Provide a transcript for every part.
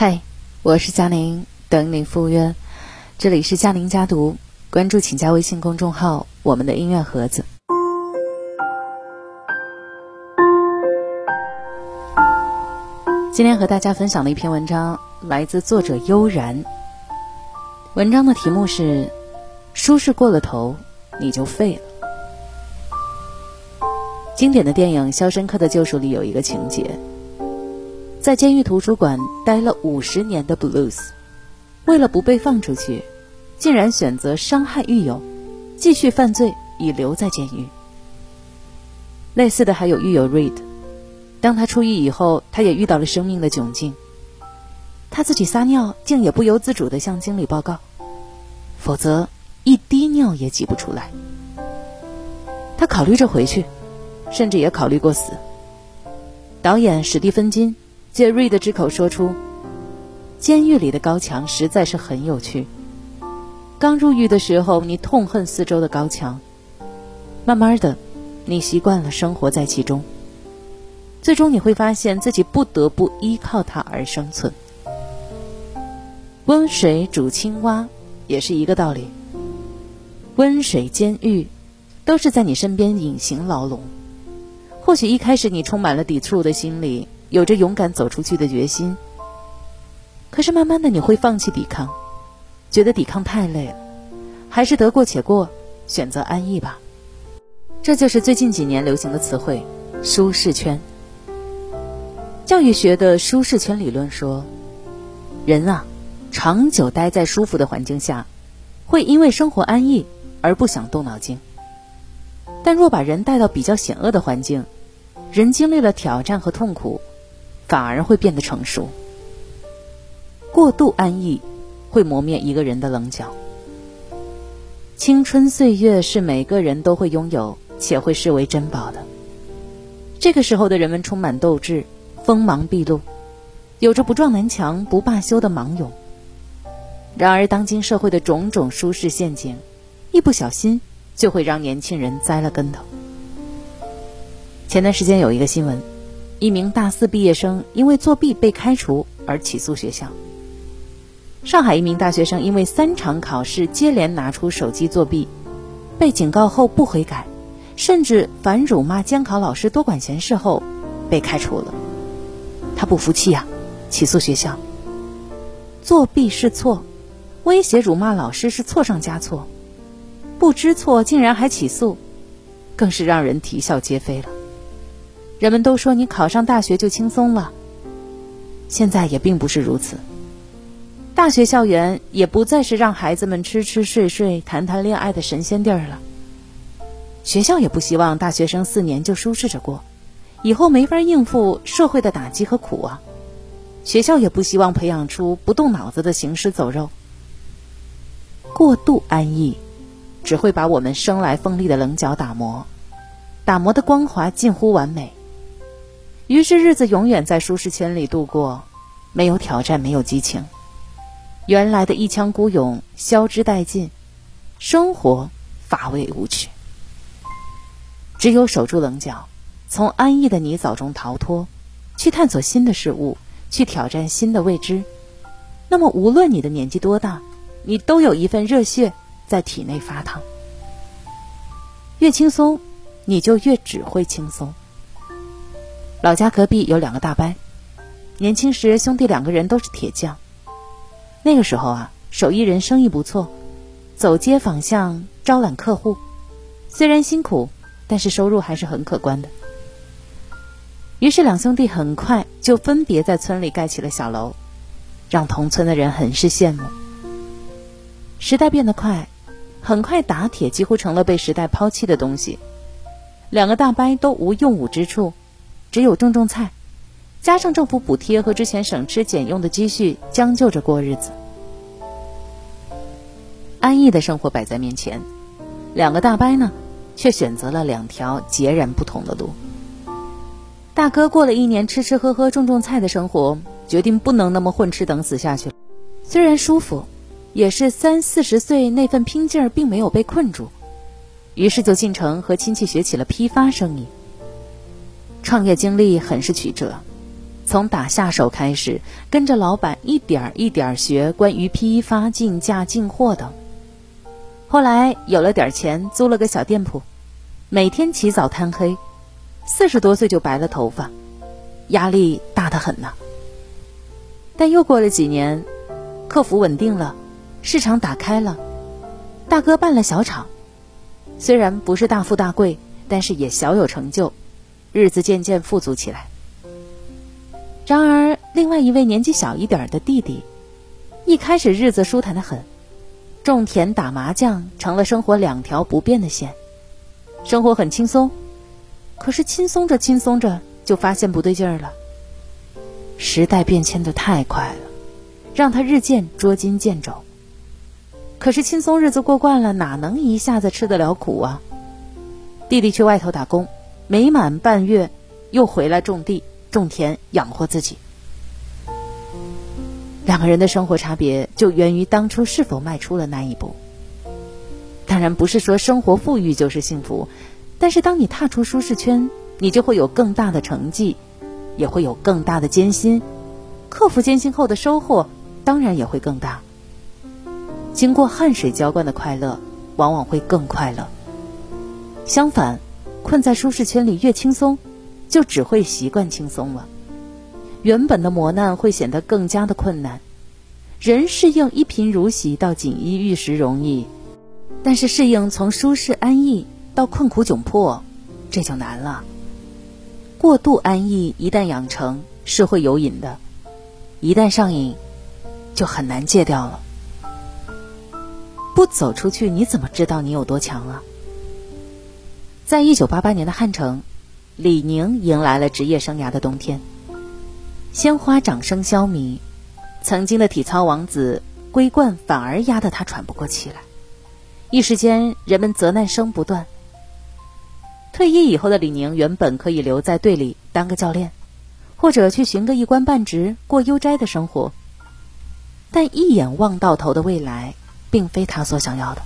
嗨，我是佳宁，等你赴约。这里是佳宁家读，关注请加微信公众号“我们的音乐盒子”。今天和大家分享的一篇文章来自作者悠然。文章的题目是：舒适过了头，你就废了。经典的电影《肖申克的救赎》里有一个情节。在监狱图书馆待了五十年的 Blues，为了不被放出去，竟然选择伤害狱友，继续犯罪以留在监狱。类似的还有狱友 Reed，当他出狱以后，他也遇到了生命的窘境。他自己撒尿，竟也不由自主地向经理报告，否则一滴尿也挤不出来。他考虑着回去，甚至也考虑过死。导演史蒂芬金。借瑞的之口说出：“监狱里的高墙实在是很有趣。刚入狱的时候，你痛恨四周的高墙，慢慢的，你习惯了生活在其中。最终你会发现自己不得不依靠它而生存。温水煮青蛙也是一个道理。温水监狱，都是在你身边隐形牢笼。或许一开始你充满了抵触的心理。”有着勇敢走出去的决心，可是慢慢的你会放弃抵抗，觉得抵抗太累了，还是得过且过，选择安逸吧。这就是最近几年流行的词汇“舒适圈”。教育学的舒适圈理论说，人啊，长久待在舒服的环境下，会因为生活安逸而不想动脑筋。但若把人带到比较险恶的环境，人经历了挑战和痛苦。反而会变得成熟。过度安逸会磨灭一个人的棱角。青春岁月是每个人都会拥有且会视为珍宝的。这个时候的人们充满斗志，锋芒毕露，有着不撞南墙不罢休的芒勇。然而，当今社会的种种舒适陷阱，一不小心就会让年轻人栽了跟头。前段时间有一个新闻。一名大四毕业生因为作弊被开除而起诉学校。上海一名大学生因为三场考试接连拿出手机作弊，被警告后不悔改，甚至反辱骂监考老师多管闲事后，被开除了。他不服气呀，起诉学校。作弊是错，威胁辱骂老师是错上加错，不知错竟然还起诉，更是让人啼笑皆非了。人们都说你考上大学就轻松了，现在也并不是如此。大学校园也不再是让孩子们吃吃睡睡、谈谈恋爱的神仙地儿了。学校也不希望大学生四年就舒适着过，以后没法应付社会的打击和苦啊。学校也不希望培养出不动脑子的行尸走肉。过度安逸，只会把我们生来锋利的棱角打磨，打磨的光滑近乎完美。于是日子永远在舒适圈里度过，没有挑战，没有激情，原来的一腔孤勇消之殆尽，生活乏味无趣。只有守住棱角，从安逸的泥沼中逃脱，去探索新的事物，去挑战新的未知。那么，无论你的年纪多大，你都有一份热血在体内发烫。越轻松，你就越只会轻松。老家隔壁有两个大伯，年轻时兄弟两个人都是铁匠。那个时候啊，手艺人生意不错，走街访巷招揽客户，虽然辛苦，但是收入还是很可观的。于是两兄弟很快就分别在村里盖起了小楼，让同村的人很是羡慕。时代变得快，很快打铁几乎成了被时代抛弃的东西，两个大伯都无用武之处。只有种种菜，加上政府补贴和之前省吃俭用的积蓄，将就着过日子。安逸的生活摆在面前，两个大伯呢，却选择了两条截然不同的路。大哥过了一年吃吃喝喝、种种菜的生活，决定不能那么混吃等死下去。虽然舒服，也是三四十岁那份拼劲儿并没有被困住，于是就进城和亲戚学起了批发生意。创业经历很是曲折，从打下手开始，跟着老板一点儿一点儿学关于批发、进价、进货等。后来有了点钱，租了个小店铺，每天起早贪黑，四十多岁就白了头发，压力大得很呐。但又过了几年，客服稳定了，市场打开了，大哥办了小厂，虽然不是大富大贵，但是也小有成就，日子渐渐富足起来。然而，另外一位年纪小一点的弟弟，一开始日子舒坦的很。种田打麻将成了生活两条不变的线，生活很轻松，可是轻松着轻松着就发现不对劲儿了。时代变迁的太快了，让他日渐捉襟见肘。可是轻松日子过惯了，哪能一下子吃得了苦啊？弟弟去外头打工，没满半月，又回来种地种田养活自己。两个人的生活差别就源于当初是否迈出了那一步。当然不是说生活富裕就是幸福，但是当你踏出舒适圈，你就会有更大的成绩，也会有更大的艰辛，克服艰辛后的收获当然也会更大。经过汗水浇灌的快乐，往往会更快乐。相反，困在舒适圈里越轻松，就只会习惯轻松了。原本的磨难会显得更加的困难。人适应一贫如洗到锦衣玉食容易，但是适应从舒适安逸到困苦窘迫，这就难了。过度安逸一旦养成是会有瘾的，一旦上瘾，就很难戒掉了。不走出去，你怎么知道你有多强啊？在一九八八年的汉城，李宁迎来了职业生涯的冬天。鲜花掌声消弭，曾经的体操王子桂冠反而压得他喘不过气来。一时间，人们责难声不断。退役以后的李宁原本可以留在队里当个教练，或者去寻个一官半职过悠哉的生活，但一眼望到头的未来，并非他所想要的。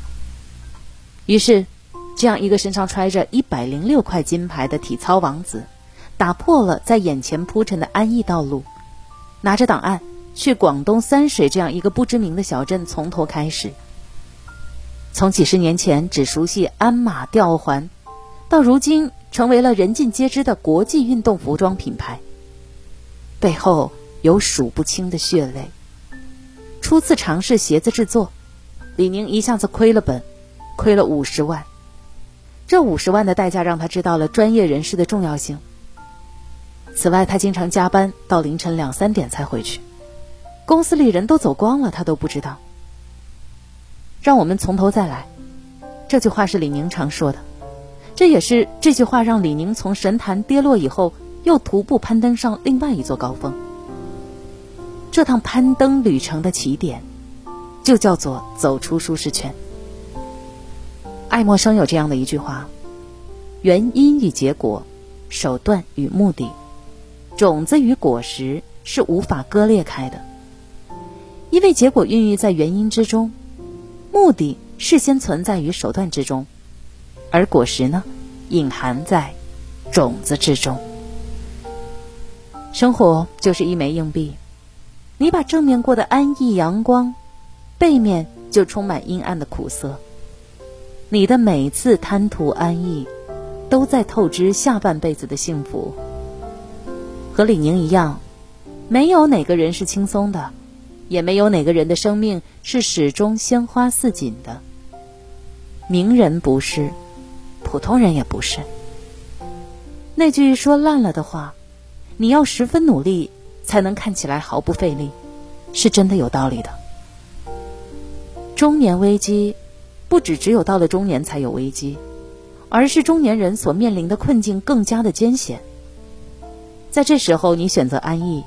于是，这样一个身上揣着一百零六块金牌的体操王子。打破了在眼前铺陈的安逸道路，拿着档案去广东三水这样一个不知名的小镇，从头开始。从几十年前只熟悉鞍马吊环，到如今成为了人尽皆知的国际运动服装品牌，背后有数不清的血泪。初次尝试鞋子制作，李宁一下子亏了本，亏了五十万。这五十万的代价让他知道了专业人士的重要性。此外，他经常加班到凌晨两三点才回去，公司里人都走光了，他都不知道。让我们从头再来，这句话是李宁常说的，这也是这句话让李宁从神坛跌落以后，又徒步攀登上另外一座高峰。这趟攀登旅程的起点，就叫做走出舒适圈。爱默生有这样的一句话：原因与结果，手段与目的。种子与果实是无法割裂开的，因为结果孕育在原因之中，目的事先存在于手段之中，而果实呢，隐含在种子之中。生活就是一枚硬币，你把正面过得安逸阳光，背面就充满阴暗的苦涩。你的每次贪图安逸，都在透支下半辈子的幸福。和李宁一样，没有哪个人是轻松的，也没有哪个人的生命是始终鲜花似锦的。名人不是，普通人也不是。那句说烂了的话，你要十分努力才能看起来毫不费力，是真的有道理的。中年危机，不只只有到了中年才有危机，而是中年人所面临的困境更加的艰险。在这时候，你选择安逸，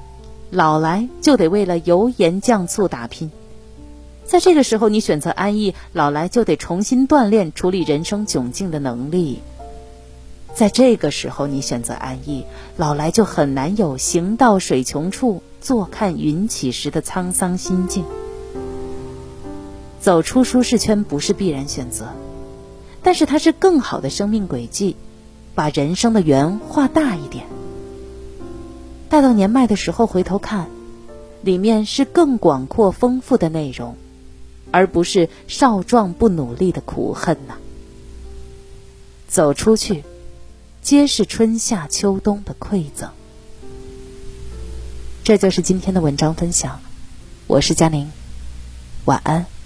老来就得为了油盐酱醋打拼；在这个时候，你选择安逸，老来就得重新锻炼处理人生窘境的能力；在这个时候，你选择安逸，老来就很难有行到水穷处，坐看云起时的沧桑心境。走出舒适圈不是必然选择，但是它是更好的生命轨迹，把人生的圆画大一点。待到年迈的时候回头看，里面是更广阔丰富的内容，而不是少壮不努力的苦恨呐。走出去，皆是春夏秋冬的馈赠。这就是今天的文章分享，我是佳宁，晚安。